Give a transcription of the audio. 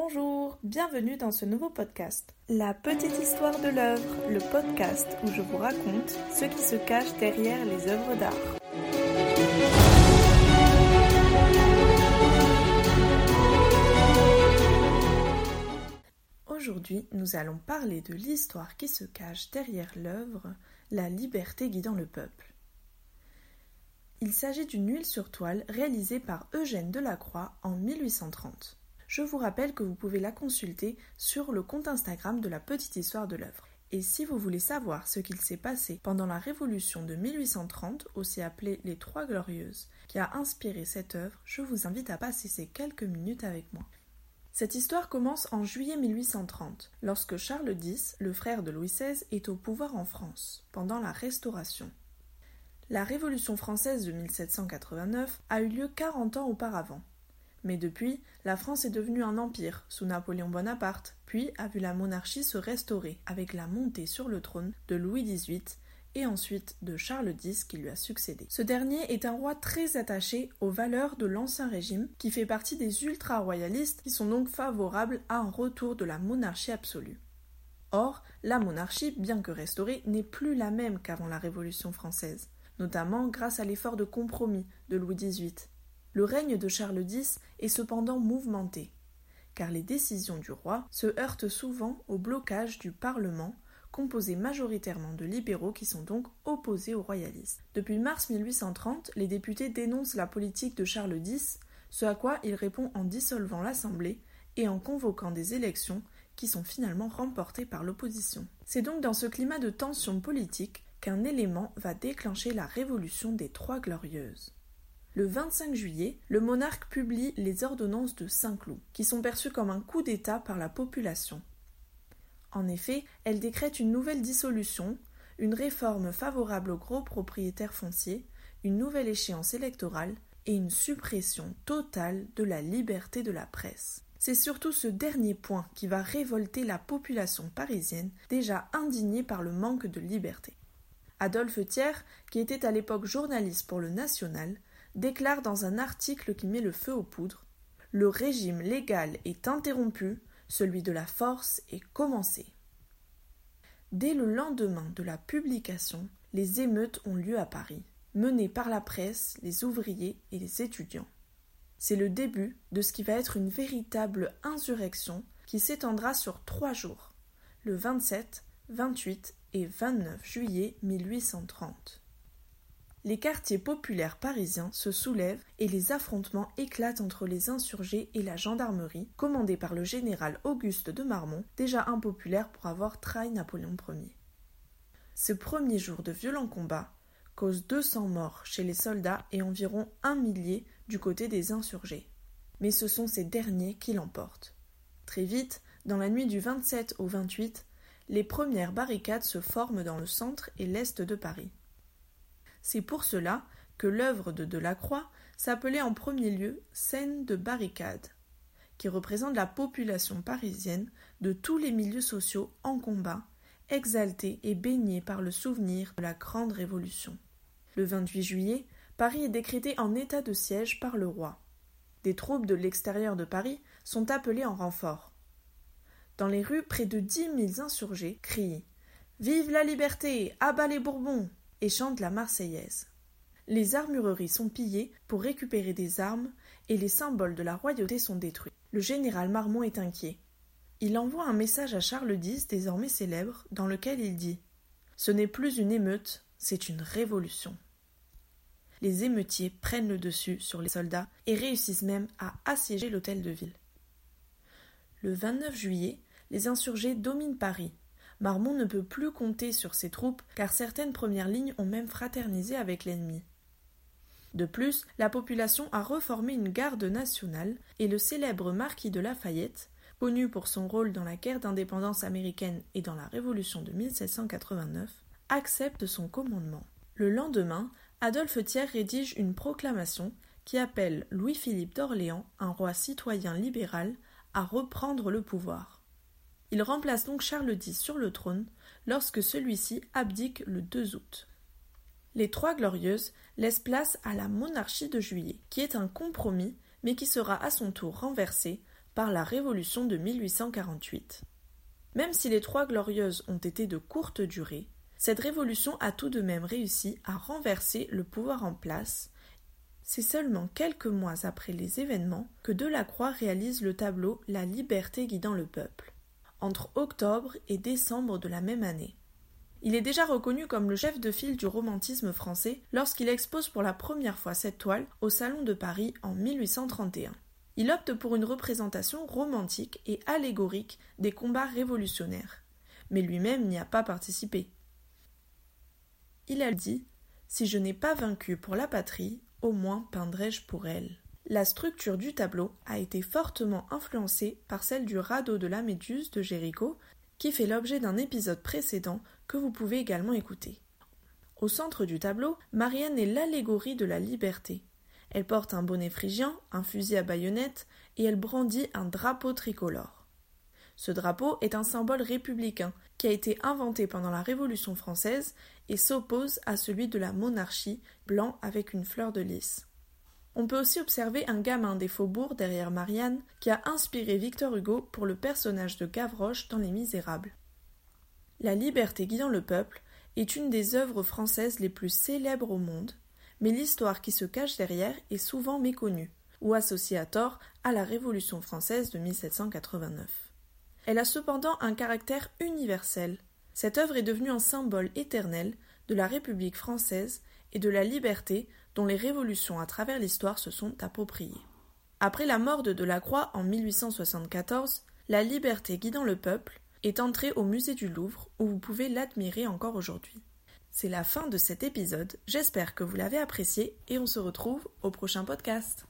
Bonjour, bienvenue dans ce nouveau podcast. La petite histoire de l'œuvre, le podcast où je vous raconte ce qui se cache derrière les œuvres d'art. Aujourd'hui, nous allons parler de l'histoire qui se cache derrière l'œuvre, la liberté guidant le peuple. Il s'agit d'une huile sur toile réalisée par Eugène Delacroix en 1830. Je vous rappelle que vous pouvez la consulter sur le compte Instagram de la petite histoire de l'œuvre. Et si vous voulez savoir ce qu'il s'est passé pendant la Révolution de 1830, aussi appelée les Trois Glorieuses, qui a inspiré cette œuvre, je vous invite à passer ces quelques minutes avec moi. Cette histoire commence en juillet 1830, lorsque Charles X, le frère de Louis XVI, est au pouvoir en France, pendant la Restauration. La Révolution française de 1789 a eu lieu 40 ans auparavant. Mais depuis, la France est devenue un empire sous Napoléon Bonaparte, puis a vu la monarchie se restaurer avec la montée sur le trône de Louis XVIII et ensuite de Charles X qui lui a succédé. Ce dernier est un roi très attaché aux valeurs de l'ancien régime qui fait partie des ultra-royalistes qui sont donc favorables à un retour de la monarchie absolue. Or, la monarchie, bien que restaurée, n'est plus la même qu'avant la Révolution française, notamment grâce à l'effort de compromis de Louis XVIII. Le règne de Charles X est cependant mouvementé, car les décisions du roi se heurtent souvent au blocage du Parlement composé majoritairement de libéraux qui sont donc opposés aux royalistes. Depuis mars 1830, les députés dénoncent la politique de Charles X, ce à quoi il répond en dissolvant l'Assemblée et en convoquant des élections qui sont finalement remportées par l'opposition. C'est donc dans ce climat de tension politique qu'un élément va déclencher la révolution des Trois Glorieuses. Le 25 juillet, le monarque publie les ordonnances de Saint-Cloud, qui sont perçues comme un coup d'État par la population. En effet, elle décrète une nouvelle dissolution, une réforme favorable aux gros propriétaires fonciers, une nouvelle échéance électorale et une suppression totale de la liberté de la presse. C'est surtout ce dernier point qui va révolter la population parisienne déjà indignée par le manque de liberté. Adolphe Thiers, qui était à l'époque journaliste pour le National, déclare dans un article qui met le feu aux poudres Le régime légal est interrompu, celui de la force est commencé. Dès le lendemain de la publication, les émeutes ont lieu à Paris, menées par la presse, les ouvriers et les étudiants. C'est le début de ce qui va être une véritable insurrection qui s'étendra sur trois jours, le 27, 28 et 29 juillet 1830 les quartiers populaires parisiens se soulèvent et les affrontements éclatent entre les insurgés et la gendarmerie, commandée par le général Auguste de Marmont, déjà impopulaire pour avoir trahi Napoléon Ier. Ce premier jour de violents combats cause 200 morts chez les soldats et environ un millier du côté des insurgés. Mais ce sont ces derniers qui l'emportent. Très vite, dans la nuit du 27 au 28, les premières barricades se forment dans le centre et l'est de Paris. C'est pour cela que l'œuvre de Delacroix s'appelait en premier lieu Scène de barricade, qui représente la population parisienne de tous les milieux sociaux en combat, exaltés et baignés par le souvenir de la Grande Révolution. Le 28 juillet, Paris est décrété en état de siège par le roi. Des troupes de l'extérieur de Paris sont appelées en renfort. Dans les rues, près de dix mille insurgés crient Vive la liberté Abat les Bourbons et chante la Marseillaise. Les armureries sont pillées pour récupérer des armes et les symboles de la royauté sont détruits. Le général Marmont est inquiet. Il envoie un message à Charles X, désormais célèbre, dans lequel il dit Ce n'est plus une émeute, c'est une révolution. Les émeutiers prennent le dessus sur les soldats et réussissent même à assiéger l'hôtel de ville. Le 29 juillet, les insurgés dominent Paris Marmont ne peut plus compter sur ses troupes car certaines premières lignes ont même fraternisé avec l'ennemi. De plus, la population a reformé une garde nationale et le célèbre marquis de Lafayette, connu pour son rôle dans la guerre d'indépendance américaine et dans la Révolution de 1789, accepte son commandement. Le lendemain, Adolphe Thiers rédige une proclamation qui appelle Louis-Philippe d'Orléans, un roi citoyen libéral, à reprendre le pouvoir. Il remplace donc Charles X sur le trône lorsque celui-ci abdique le 2 août. Les Trois Glorieuses laissent place à la monarchie de Juillet, qui est un compromis, mais qui sera à son tour renversé par la Révolution de 1848. Même si les Trois Glorieuses ont été de courte durée, cette révolution a tout de même réussi à renverser le pouvoir en place. C'est seulement quelques mois après les événements que Delacroix réalise le tableau La liberté guidant le peuple, entre octobre et décembre de la même année. Il est déjà reconnu comme le chef de file du romantisme français lorsqu'il expose pour la première fois cette toile au Salon de Paris en 1831. Il opte pour une représentation romantique et allégorique des combats révolutionnaires, mais lui-même n'y a pas participé. Il a dit Si je n'ai pas vaincu pour la patrie, au moins peindrai-je pour elle. La structure du tableau a été fortement influencée par celle du radeau de la Méduse de Géricault, qui fait l'objet d'un épisode précédent que vous pouvez également écouter. Au centre du tableau, Marianne est l'allégorie de la liberté. Elle porte un bonnet phrygien, un fusil à baïonnette, et elle brandit un drapeau tricolore. Ce drapeau est un symbole républicain qui a été inventé pendant la Révolution française et s'oppose à celui de la monarchie, blanc avec une fleur de lys. On peut aussi observer un gamin des faubourgs derrière Marianne qui a inspiré Victor Hugo pour le personnage de Gavroche dans Les Misérables. La liberté guidant le peuple est une des œuvres françaises les plus célèbres au monde, mais l'histoire qui se cache derrière est souvent méconnue, ou associée à tort à la Révolution française de 1789. Elle a cependant un caractère universel. Cette œuvre est devenue un symbole éternel de la République française et de la liberté dont les révolutions à travers l'histoire se sont appropriées. Après la mort de Delacroix en 1874, la liberté guidant le peuple est entrée au musée du Louvre où vous pouvez l'admirer encore aujourd'hui. C'est la fin de cet épisode, j'espère que vous l'avez apprécié et on se retrouve au prochain podcast.